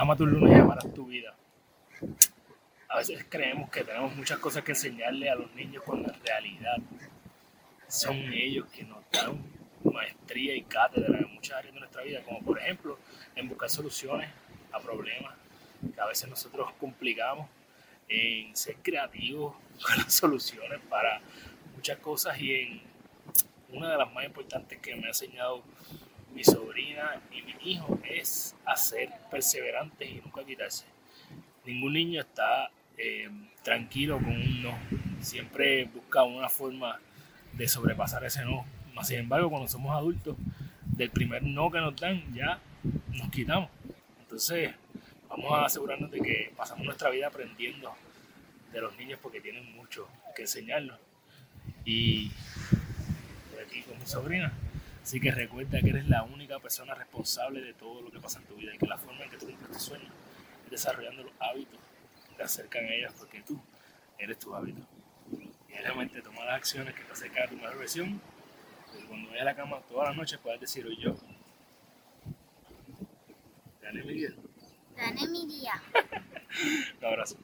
ama tu lunes y amarás tu vida. A veces creemos que tenemos muchas cosas que enseñarle a los niños cuando en realidad son ellos que nos dan maestría y cátedra en muchas áreas de nuestra vida, como por ejemplo en buscar soluciones a problemas que a veces nosotros complicamos, en ser creativos con las soluciones para muchas cosas y en una de las más importantes que me ha enseñado mi sobrina y mi hijo es hacer perseverantes y nunca quitarse. Ningún niño está eh, tranquilo con un no, siempre busca una forma de sobrepasar ese no. Sin embargo, cuando somos adultos, del primer no que nos dan, ya nos quitamos. Entonces, vamos a asegurarnos de que pasamos nuestra vida aprendiendo de los niños porque tienen mucho que enseñarnos. Y por aquí con mi sobrina. Así que recuerda que eres la única persona responsable de todo lo que pasa en tu vida y que la forma en que tú cumples tus sueños es desarrollando los hábitos que te acercan a ellas porque tú eres tu hábito. Y realmente toma las acciones que te acercan a tu mejor versión. Y cuando vayas a la cama todas las noches puedes decir hoy yo. Gané mi día. Gané mi día. Un abrazo.